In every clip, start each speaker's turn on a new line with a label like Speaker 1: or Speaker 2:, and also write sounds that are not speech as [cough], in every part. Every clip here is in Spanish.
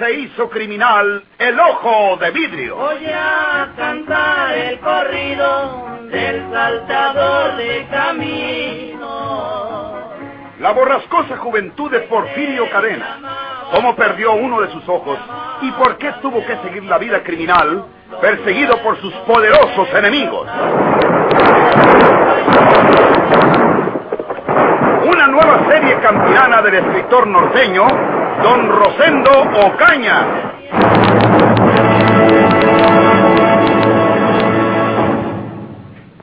Speaker 1: se hizo criminal el ojo de vidrio.
Speaker 2: Voy a cantar el corrido del saltador de camino.
Speaker 1: La borrascosa juventud de Porfirio Cadena. Cómo perdió uno de sus ojos y por qué tuvo que seguir la vida criminal perseguido por sus poderosos enemigos. Una nueva serie campirana del escritor norteño, Don Rosendo Ocaña.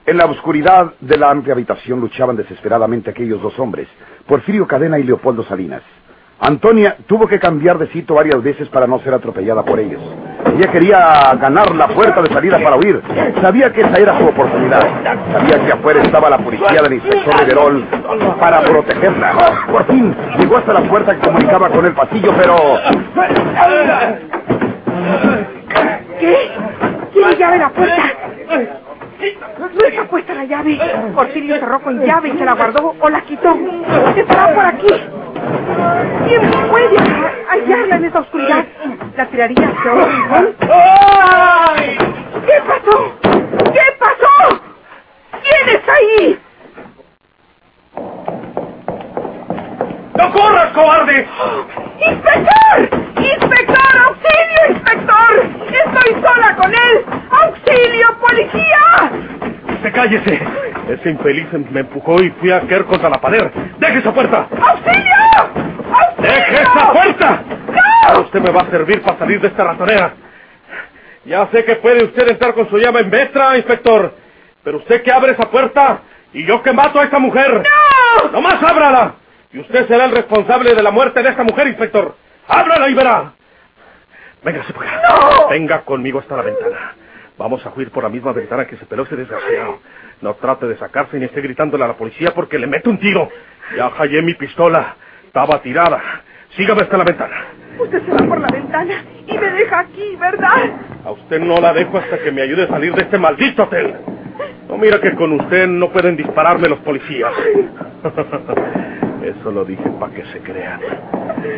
Speaker 1: En la oscuridad de la amplia habitación luchaban desesperadamente aquellos dos hombres, Porfirio Cadena y Leopoldo Salinas. Antonia tuvo que cambiar de sitio varias veces para no ser atropellada por ellos. Ella quería ganar la puerta de salida para huir. Sabía que esa era su oportunidad. Sabía que afuera estaba la policía del inspector Riverol para protegerla. Por fin llegó hasta la puerta que comunicaba con el pasillo, pero...
Speaker 3: ¿Qué? ¿Quién llave la puerta? Está puesta la llave. Porfirio cerró con llave y se la guardó o la quitó. Estará por aquí. ¿Quién puede hallarla en esta oscuridad? La tiraría yo. ¿Qué pasó? ¿Qué pasó? ¿Quién está ahí?
Speaker 1: ¡No corras, cobarde!
Speaker 3: ¡Inspector! ¡Inspector! ¡Auxilio, inspector! ¡Estoy sola con él! ¡Auxilio, policía!
Speaker 1: ¡Se cállese! Ese infeliz me empujó y fui a caer contra la pared. ¡Deje esa puerta!
Speaker 3: ¡Auxilio!
Speaker 1: ¡Deje esa puerta!
Speaker 3: ¡No!
Speaker 1: Usted me va a servir para salir de esta ratonera. Ya sé que puede usted entrar con su llave en vestra, inspector. Pero usted que abre esa puerta y yo que mato a esta mujer.
Speaker 3: ¡No!
Speaker 1: ¡Nomás ábrala! Y usted será el responsable de la muerte de esta mujer, inspector. ¡Ábrala y verá! Véngase por acá.
Speaker 3: ¡No!
Speaker 1: Venga conmigo hasta la ventana. Vamos a huir por la misma ventana que se peló ese desgraciado. No trate de sacarse ni esté gritándole a la policía porque le meto un tiro. Ya hallé mi pistola. Estaba tirada. Sígame hasta la ventana.
Speaker 3: Usted se va por la ventana y me deja aquí, ¿verdad?
Speaker 1: A usted no la dejo hasta que me ayude a salir de este maldito hotel. No mira que con usted no pueden dispararme los policías. [laughs] Eso lo dije para que se crean.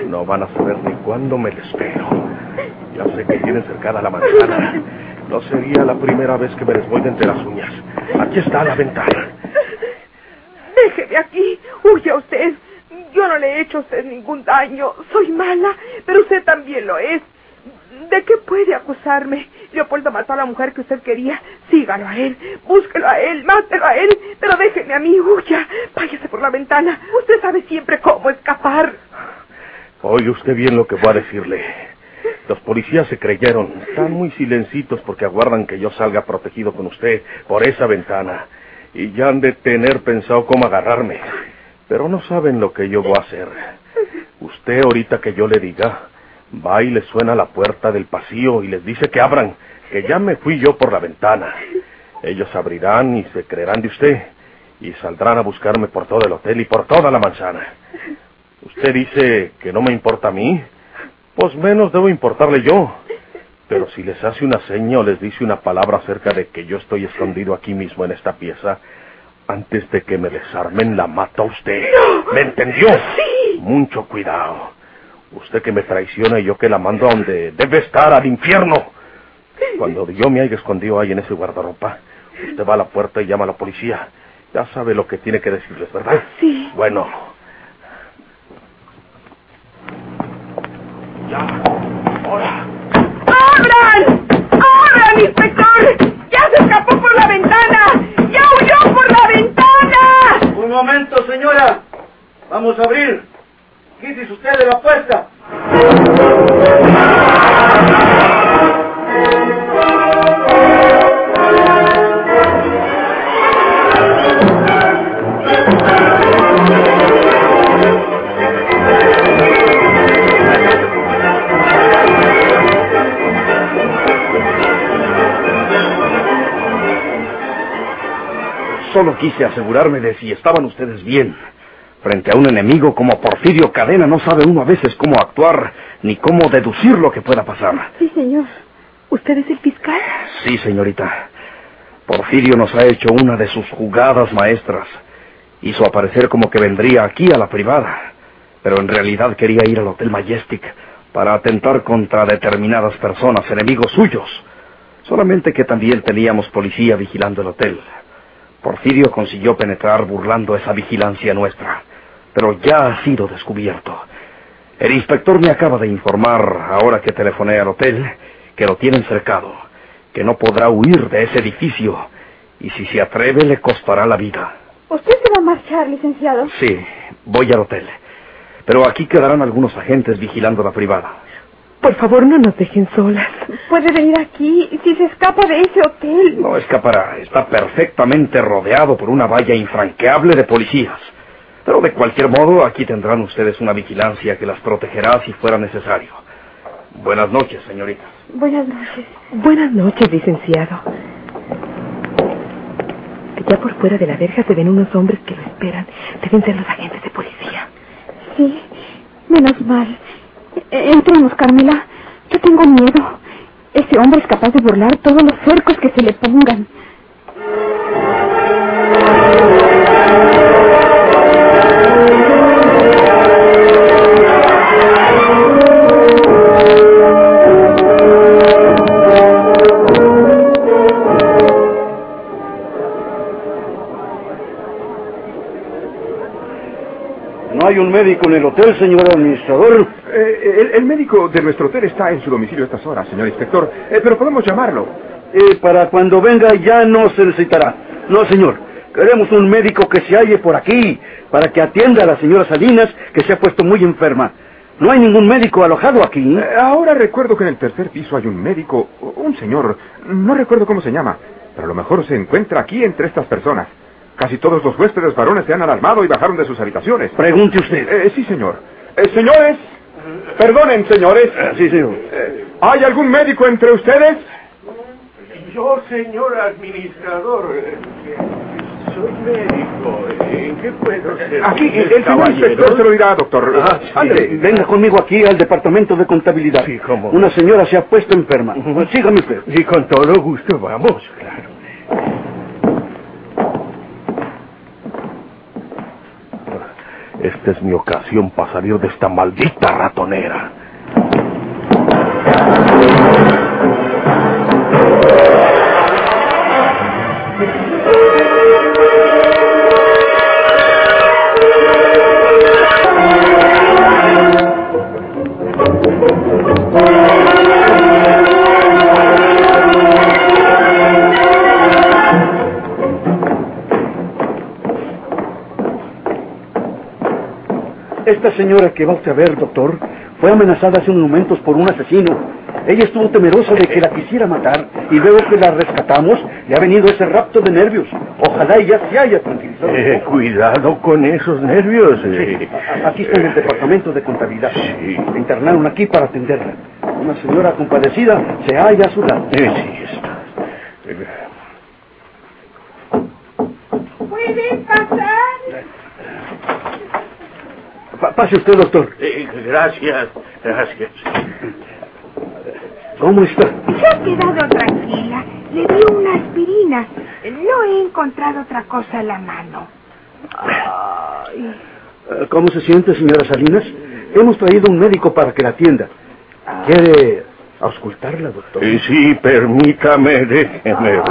Speaker 1: No van a saber ni cuándo me despego. Ya sé que tienen cercada la manzana. No sería la primera vez que me les voy de entre las uñas. Aquí está la ventana.
Speaker 3: Déjeme aquí. Huya usted. Yo no le he hecho a usted ningún daño. Soy mala, pero usted también lo es. ¿De qué puede acusarme? Leopoldo mató a la mujer que usted quería. Sígalo a él, búsquelo a él, mátelo a él, pero déjeme a mí, huya. Váyase por la ventana. Usted sabe siempre cómo escapar.
Speaker 1: Oye usted bien lo que voy a decirle. Los policías se creyeron. Están muy silencitos porque aguardan que yo salga protegido con usted por esa ventana. Y ya han de tener pensado cómo agarrarme. Pero no saben lo que yo voy a hacer. Usted ahorita que yo le diga, va y le suena a la puerta del pasillo y les dice que abran, que ya me fui yo por la ventana. Ellos abrirán y se creerán de usted y saldrán a buscarme por todo el hotel y por toda la manzana. Usted dice que no me importa a mí, pues menos debo importarle yo. Pero si les hace una seña o les dice una palabra acerca de que yo estoy escondido aquí mismo en esta pieza, antes de que me desarmen la mata usted. ¿Me entendió?
Speaker 3: Sí.
Speaker 1: Mucho cuidado. Usted que me traiciona y yo que la mando a donde debe estar, al infierno. Cuando yo me haya escondido ahí en ese guardarropa, usted va a la puerta y llama a la policía. Ya sabe lo que tiene que decirles, ¿verdad?
Speaker 3: Sí.
Speaker 1: Bueno. Ya. Ahora.
Speaker 3: ¡Abran! ¡Abran, inspector! ¡Ya se escapó por la ventana! ¡Ya huyó por la ventana!
Speaker 4: Un momento, señora. Vamos a abrir. Quítese usted de la puerta.
Speaker 1: Solo quise asegurarme de si estaban ustedes bien. Frente a un enemigo como Porfirio Cadena no sabe uno a veces cómo actuar ni cómo deducir lo que pueda pasar.
Speaker 3: Sí, señor. ¿Usted es el fiscal?
Speaker 1: Sí, señorita. Porfirio nos ha hecho una de sus jugadas maestras. Hizo aparecer como que vendría aquí a la privada, pero en realidad quería ir al Hotel Majestic,
Speaker 5: para atentar contra determinadas personas, enemigos suyos. Solamente que también teníamos policía vigilando el hotel. Porfirio consiguió penetrar burlando esa vigilancia nuestra, pero ya ha sido descubierto. El inspector me acaba de informar, ahora que telefoné al hotel, que lo tienen cercado, que no podrá huir de ese edificio, y si se atreve le costará la vida.
Speaker 6: ¿Usted se va a marchar, licenciado?
Speaker 5: Sí, voy al hotel. Pero aquí quedarán algunos agentes vigilando la privada.
Speaker 7: Por favor, no nos dejen solas.
Speaker 6: Puede venir aquí si se escapa de ese hotel.
Speaker 5: No escapará. Está perfectamente rodeado por una valla infranqueable de policías. Pero de cualquier modo, aquí tendrán ustedes una vigilancia que las protegerá si fuera necesario. Buenas noches, señoritas.
Speaker 6: Buenas noches.
Speaker 7: Buenas noches, licenciado. Ya por fuera de la verja se ven unos hombres que lo esperan. Deben ser los agentes de policía.
Speaker 6: Sí, menos mal. E- Entremos, Carmela. Yo tengo miedo. Ese hombre es capaz de burlar todos los cercos que se le pongan.
Speaker 4: No hay un médico en el hotel, señor administrador.
Speaker 8: Eh, el, el médico de nuestro hotel está en su domicilio a estas horas, señor inspector. Eh, pero podemos llamarlo.
Speaker 4: Eh, para cuando venga ya no se necesitará. No, señor. Queremos un médico que se halle por aquí para que atienda a la señora Salinas, que se ha puesto muy enferma. No hay ningún médico alojado aquí.
Speaker 8: Ahora recuerdo que en el tercer piso hay un médico, un señor, no recuerdo cómo se llama, pero a lo mejor se encuentra aquí entre estas personas. Casi todos los huéspedes varones se han alarmado y bajaron de sus habitaciones.
Speaker 4: Pregunte usted.
Speaker 8: Sí, señor. Señores, perdonen, señores.
Speaker 4: sí, señor.
Speaker 8: Eh, ¿Hay algún médico entre ustedes?
Speaker 1: Yo, señor administrador, eh, soy médico. ¿En qué puedo ser?
Speaker 8: Aquí, el señor inspector se lo dirá, doctor.
Speaker 1: Ah, sí.
Speaker 4: Venga conmigo aquí al departamento de contabilidad.
Speaker 1: Sí, cómo.
Speaker 4: Una señora se ha puesto enferma. Sígame usted.
Speaker 1: Y con todo gusto vamos, claro. Esta es mi ocasión para salir de esta maldita ratonera.
Speaker 4: Esta señora que va usted a ver, doctor, fue amenazada hace unos momentos por un asesino. Ella estuvo temerosa de que la quisiera matar y luego que la rescatamos le ha venido ese rapto de nervios. Ojalá ella se haya tranquilizado.
Speaker 1: Eh, cuidado con esos nervios. eh.
Speaker 4: A- Aquí está en el departamento de contabilidad.
Speaker 1: Sí.
Speaker 4: La internaron aquí para atenderla. Una señora compadecida se halla a su lado.
Speaker 1: Eh, sí, está. Eh,
Speaker 6: ¿Pueden pasar?
Speaker 4: Pa- pase usted, doctor.
Speaker 1: eh, gracias, gracias.
Speaker 4: ¿Cómo está?
Speaker 3: Se ha quedado tranquila. Le di una aspirina. No he encontrado otra cosa en la mano. Ay.
Speaker 4: ¿Cómo se siente, señora Salinas? Hemos traído un médico para que la atienda. ¿Quiere auscultarla, doctor?
Speaker 1: Eh, sí, permítame, déjeme ver.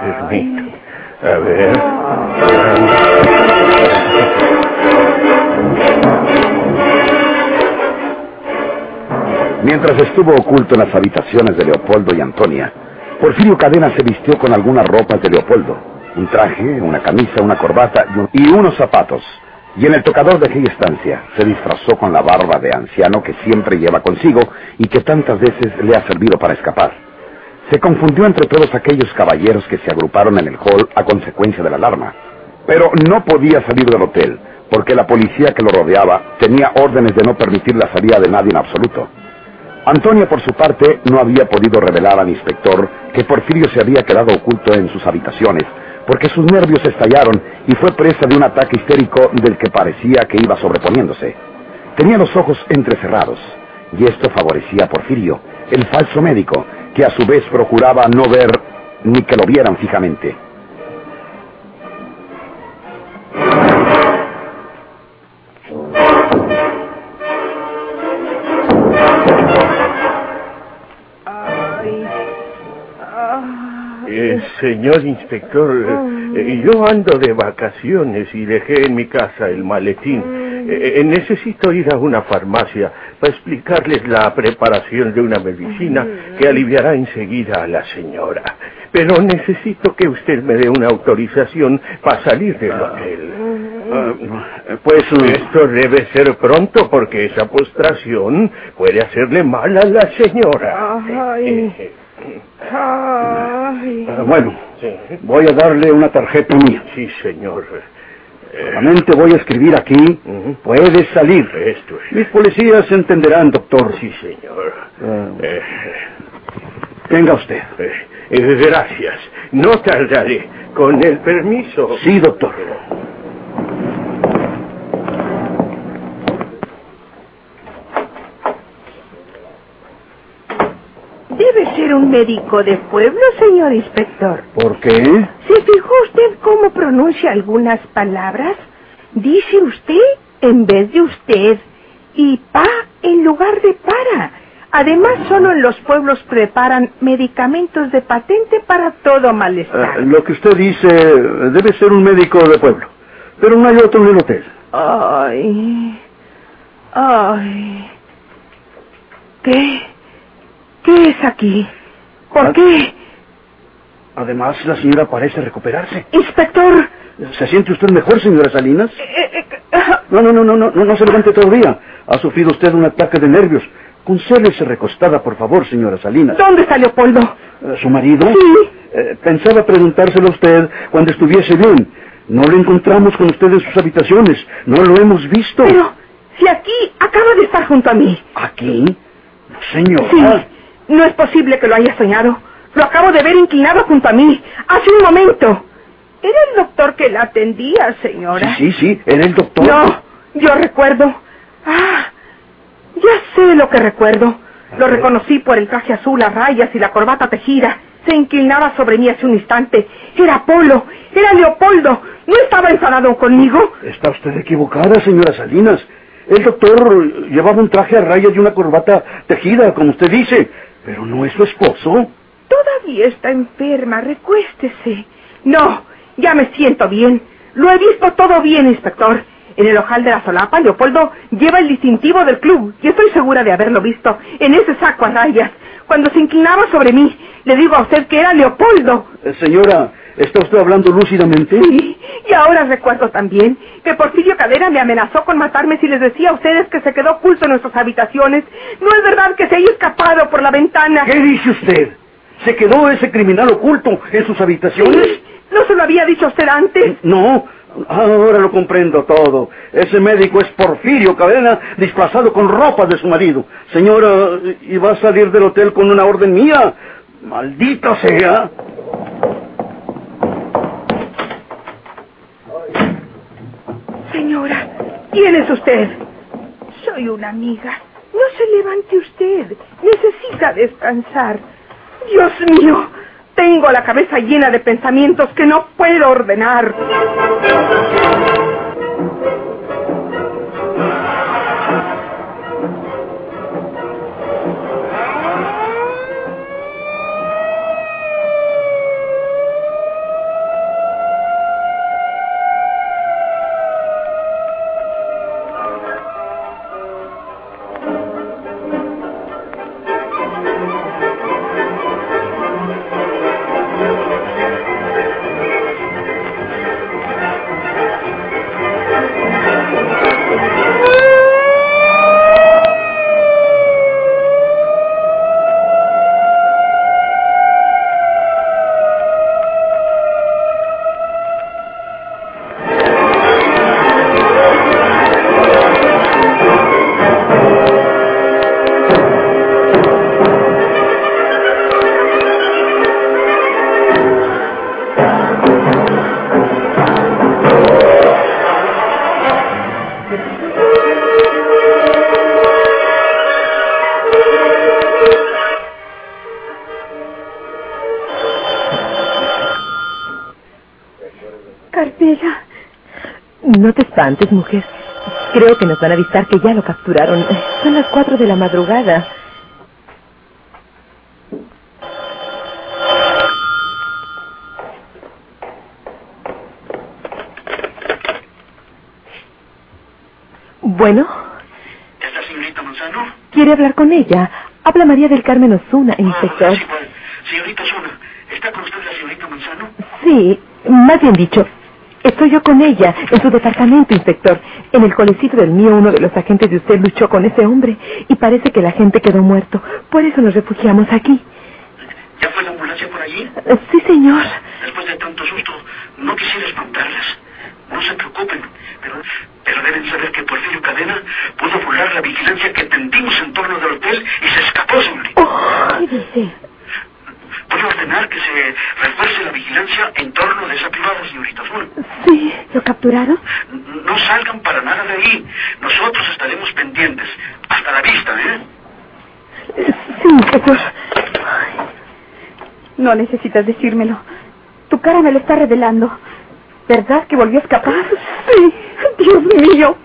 Speaker 1: Permítame. A ver.
Speaker 9: Mientras estuvo oculto en las habitaciones de Leopoldo y Antonia, Porfirio Cadena se vistió con algunas ropas de Leopoldo, un traje, una camisa, una corbata y, un- y unos zapatos. Y en el tocador de aquella estancia se disfrazó con la barba de anciano que siempre lleva consigo y que tantas veces le ha servido para escapar. Se confundió entre todos aquellos caballeros que se agruparon en el hall a consecuencia de la alarma. Pero no podía salir del hotel, porque la policía que lo rodeaba tenía órdenes de no permitir la salida de nadie en absoluto. Antonia, por su parte, no había podido revelar al inspector que Porfirio se había quedado oculto en sus habitaciones, porque sus nervios estallaron y fue presa de un ataque histérico del que parecía que iba sobreponiéndose. Tenía los ojos entrecerrados, y esto favorecía a Porfirio, el falso médico, que a su vez procuraba no ver ni que lo vieran fijamente.
Speaker 1: Señor inspector, eh, yo ando de vacaciones y dejé en mi casa el maletín. Eh, eh, necesito ir a una farmacia para explicarles la preparación de una medicina que aliviará enseguida a la señora. Pero necesito que usted me dé una autorización para salir del hotel.
Speaker 4: Ah, pues...
Speaker 1: Esto debe ser pronto porque esa postración puede hacerle mal a la señora.
Speaker 7: Ay. Ay.
Speaker 4: ah, bueno,
Speaker 1: Sí,
Speaker 4: voy a darle una tarjeta mía.
Speaker 1: sí, señor. Eh,
Speaker 4: Solamente voy a escribir aquí,
Speaker 1: Ujú.
Speaker 4: puede salir.
Speaker 1: Esto es.
Speaker 4: Mis policías entenderán, doctor.
Speaker 1: Sí, señor.
Speaker 4: Ah,
Speaker 1: Eh,
Speaker 4: tenga usted.
Speaker 1: eh, eh, gracias. No tardaré. Con el permiso.
Speaker 4: Sí, doctor.
Speaker 3: Debe ser un médico de pueblo, señor inspector.
Speaker 4: ¿Por qué?
Speaker 3: ¿Se fijó usted cómo pronuncia algunas palabras? Dice usted en vez de usted y pa en lugar de para. Además, solo en los pueblos preparan medicamentos de patente para todo
Speaker 4: Ah,
Speaker 3: malestar.
Speaker 4: lo que usted dice debe ser un médico de pueblo. Pero no hay otro en el hotel.
Speaker 3: Ay. Ay. ¿Qué? ¿Qué es aquí? ¿Por
Speaker 4: Ah.
Speaker 3: qué?
Speaker 4: Además, la señora parece recuperarse.
Speaker 3: Inspector.
Speaker 4: ¿Se siente usted mejor, señora Salinas?
Speaker 3: eh, eh, ah,
Speaker 4: No, no, no, no, no, no, se levante todavía. Ha sufrido usted un ataque de nervios. Concédese recostada, por favor, señora Salinas.
Speaker 3: ¿Dónde está Leopoldo?
Speaker 4: Eh, ¿Su marido?
Speaker 3: Sí.
Speaker 4: Eh, pensaba preguntárselo a usted cuando estuviese bien. No lo encontramos con usted en sus habitaciones. No lo hemos visto.
Speaker 3: Pero, si aquí acaba de estar junto a mí.
Speaker 4: ¿Aquí? No, señora.
Speaker 3: Sí, no es posible que lo haya soñado. Lo acabo de ver inclinado junto a mí, hace un momento. Era el doctor que la atendía, señora.
Speaker 4: Sí, sí, sí, era el doctor.
Speaker 3: No, yo recuerdo. Ah, ya sé lo que recuerdo. Lo reconocí por el traje azul a rayas y la corbata tejida. Se inclinaba sobre mí hace un instante. Era Apolo, era Leopoldo. ¿No estaba enfadado conmigo?
Speaker 4: Está usted equivocada, señora Salinas. El doctor llevaba un traje a rayas y una corbata tejida, como usted dice. Pero no es su esposo.
Speaker 3: Todavía está enferma, recuéstese. No, ya me siento bien. Lo he visto todo bien, inspector. En el ojal de la solapa, Leopoldo lleva el distintivo del club y estoy segura de haberlo visto en ese saco a rayas. Cuando se inclinaba sobre mí, le digo a usted que era Leopoldo.
Speaker 4: Eh, señora, ¿está usted hablando lúcidamente?
Speaker 3: Sí, y ahora recuerdo también que Porfirio Cadera me amenazó con matarme si les decía a ustedes que se quedó oculto en nuestras habitaciones. No es verdad que se haya escapado por la ventana.
Speaker 4: ¿Qué dice usted? ¿Se quedó ese criminal oculto en sus habitaciones?
Speaker 3: ¿No se lo había dicho usted antes?
Speaker 4: No, ahora lo comprendo todo. Ese médico es Porfirio Cadena, disfrazado con ropas de su marido. Señora, ¿y va a salir del hotel con una orden mía? ¡Maldita sea!
Speaker 3: Señora, ¿quién es usted? Soy una amiga. No se levante usted. Necesita descansar. Dios mío, tengo la cabeza llena de pensamientos que no puedo ordenar.
Speaker 10: antes, mujer. Creo que nos van a avisar que ya lo capturaron. Son las cuatro de la madrugada. Bueno.
Speaker 11: ¿Está señorita Manzano?
Speaker 10: Quiere hablar con ella. Habla María del Carmen Osuna, ah, inspector.
Speaker 11: Ah, sí. Pues. Señorita Osuna, ¿está con usted la señorita Manzano?
Speaker 10: Sí, más bien dicho, estoy yo con ella, en su departamento, inspector. En el colecito del mío, uno de los agentes de usted luchó con ese hombre y parece que la gente quedó muerto. Por eso nos refugiamos aquí.
Speaker 11: ¿Ya fue la ambulancia por allí?
Speaker 10: Eh, Sí, señor.
Speaker 11: Después de tanto susto, no quisiera espantarlas. No se preocupen, pero, pero deben saber que Porfirio Cadena pudo burlar la vigilancia que tendimos en torno del hotel y se escapó, señorita.
Speaker 6: ¿Qué dice?
Speaker 11: Ordenar que se refuerce la vigilancia en torno de esa privada, señorita Azul.
Speaker 6: Sí. ¿Lo capturaron?
Speaker 11: No salgan para nada de ahí. Nosotros estaremos pendientes. Hasta la vista, ¿eh?
Speaker 6: Sí, inspector. No necesitas decírmelo. Tu cara me lo está revelando. ¿Verdad que volvió a escapar? Sí. Dios mío.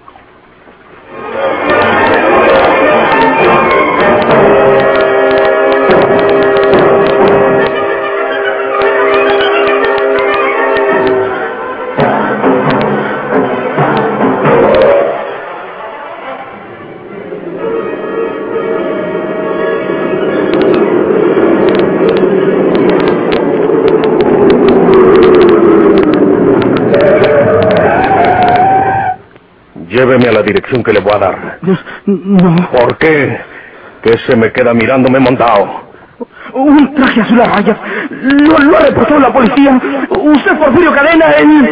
Speaker 1: Dirección que le voy a dar.
Speaker 11: No.
Speaker 1: ¿Por qué? ¿Qué se me queda mirándome montado?
Speaker 11: Un traje azul a rayas. Lo, lo ha reportado la policía. Usted, Porfirio Cadena, en...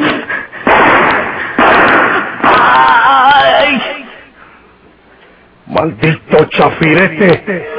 Speaker 11: ¡Ay!
Speaker 1: ¡Maldito chafirete!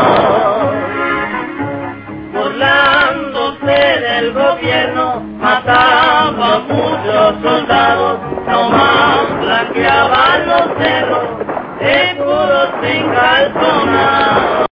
Speaker 2: Burlándose del gobierno, mataba a muchos soldados, nomás blanqueaban los cerros, seguros sin calzonar.